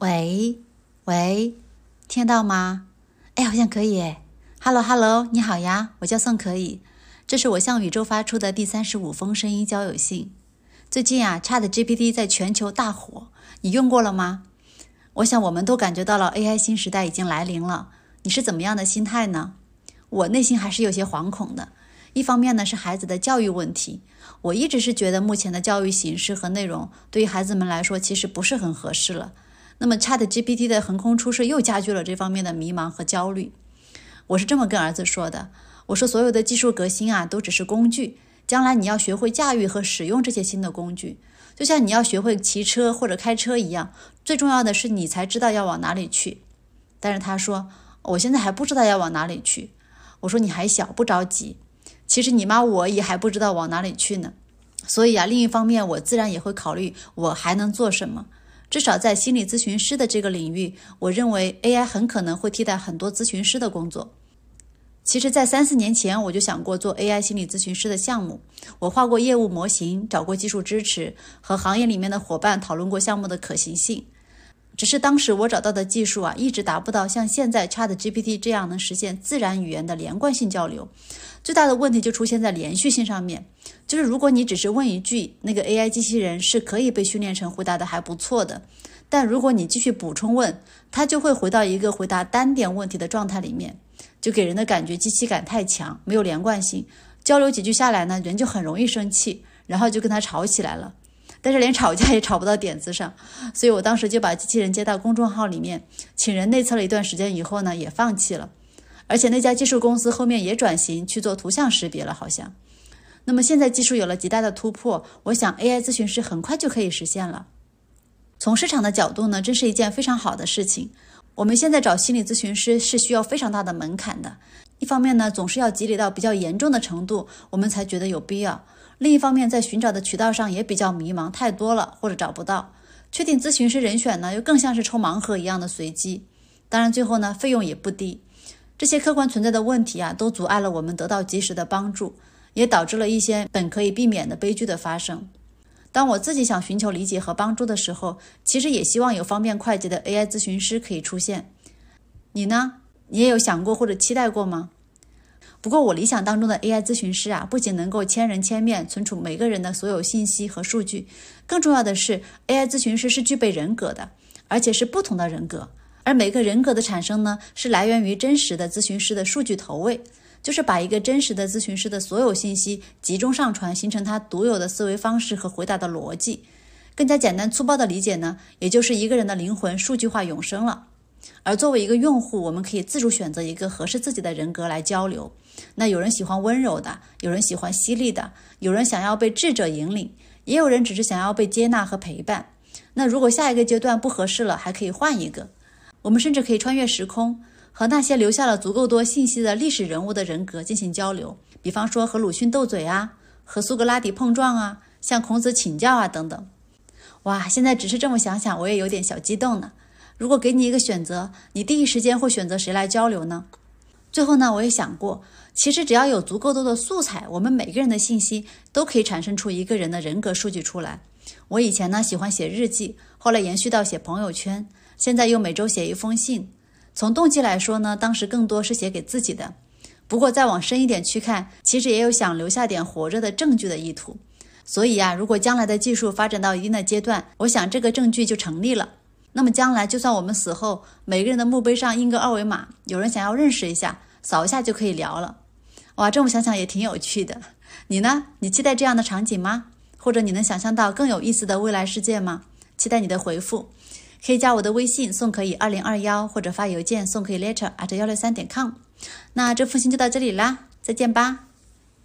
喂喂，听到吗？哎，好像可以哎。Hello Hello，你好呀，我叫宋可以。这是我向宇宙发出的第三十五封声音交友信。最近啊，Chat GPT 在全球大火，你用过了吗？我想我们都感觉到了 AI 新时代已经来临了。你是怎么样的心态呢？我内心还是有些惶恐的。一方面呢是孩子的教育问题，我一直是觉得目前的教育形式和内容对于孩子们来说其实不是很合适了。那么 Chat GPT 的横空出世又加剧了这方面的迷茫和焦虑。我是这么跟儿子说的。我说，所有的技术革新啊，都只是工具。将来你要学会驾驭和使用这些新的工具，就像你要学会骑车或者开车一样。最重要的是，你才知道要往哪里去。但是他说，我现在还不知道要往哪里去。我说，你还小，不着急。其实你妈我也还不知道往哪里去呢。所以啊，另一方面，我自然也会考虑我还能做什么。至少在心理咨询师的这个领域，我认为 AI 很可能会替代很多咨询师的工作。其实，在三四年前，我就想过做 AI 心理咨询师的项目。我画过业务模型，找过技术支持，和行业里面的伙伴讨论过项目的可行性。只是当时我找到的技术啊，一直达不到像现在 Chat GPT 这样能实现自然语言的连贯性交流。最大的问题就出现在连续性上面，就是如果你只是问一句，那个 AI 机器人是可以被训练成回答的还不错的。但如果你继续补充问，它就会回到一个回答单点问题的状态里面。就给人的感觉机器感太强，没有连贯性。交流几句下来呢，人就很容易生气，然后就跟他吵起来了。但是连吵架也吵不到点子上，所以我当时就把机器人接到公众号里面，请人内测了一段时间以后呢，也放弃了。而且那家技术公司后面也转型去做图像识别了，好像。那么现在技术有了极大的突破，我想 AI 咨询师很快就可以实现了。从市场的角度呢，这是一件非常好的事情。我们现在找心理咨询师是需要非常大的门槛的，一方面呢，总是要积累到比较严重的程度，我们才觉得有必要；另一方面，在寻找的渠道上也比较迷茫，太多了或者找不到。确定咨询师人选呢，又更像是抽盲盒一样的随机。当然，最后呢，费用也不低。这些客观存在的问题啊，都阻碍了我们得到及时的帮助，也导致了一些本可以避免的悲剧的发生。当我自己想寻求理解和帮助的时候，其实也希望有方便快捷的 AI 咨询师可以出现。你呢？你也有想过或者期待过吗？不过我理想当中的 AI 咨询师啊，不仅能够千人千面存储每个人的所有信息和数据，更重要的是 AI 咨询师是具备人格的，而且是不同的人格。而每个人格的产生呢，是来源于真实的咨询师的数据投喂。就是把一个真实的咨询师的所有信息集中上传，形成他独有的思维方式和回答的逻辑。更加简单粗暴的理解呢，也就是一个人的灵魂数据化永生了。而作为一个用户，我们可以自主选择一个合适自己的人格来交流。那有人喜欢温柔的，有人喜欢犀利的，有人想要被智者引领，也有人只是想要被接纳和陪伴。那如果下一个阶段不合适了，还可以换一个。我们甚至可以穿越时空。和那些留下了足够多信息的历史人物的人格进行交流，比方说和鲁迅斗嘴啊，和苏格拉底碰撞啊，向孔子请教啊等等。哇，现在只是这么想想，我也有点小激动呢。如果给你一个选择，你第一时间会选择谁来交流呢？最后呢，我也想过，其实只要有足够多的素材，我们每个人的信息都可以产生出一个人的人格数据出来。我以前呢喜欢写日记，后来延续到写朋友圈，现在又每周写一封信。从动机来说呢，当时更多是写给自己的。不过再往深一点去看，其实也有想留下点活着的证据的意图。所以呀，如果将来的技术发展到一定的阶段，我想这个证据就成立了。那么将来就算我们死后，每个人的墓碑上印个二维码，有人想要认识一下，扫一下就可以聊了。哇，这么想想也挺有趣的。你呢？你期待这样的场景吗？或者你能想象到更有意思的未来世界吗？期待你的回复。可以加我的微信送可以二零二幺，或者发邮件送可以 letter at 幺六三点 com。那这封信就到这里啦，再见吧。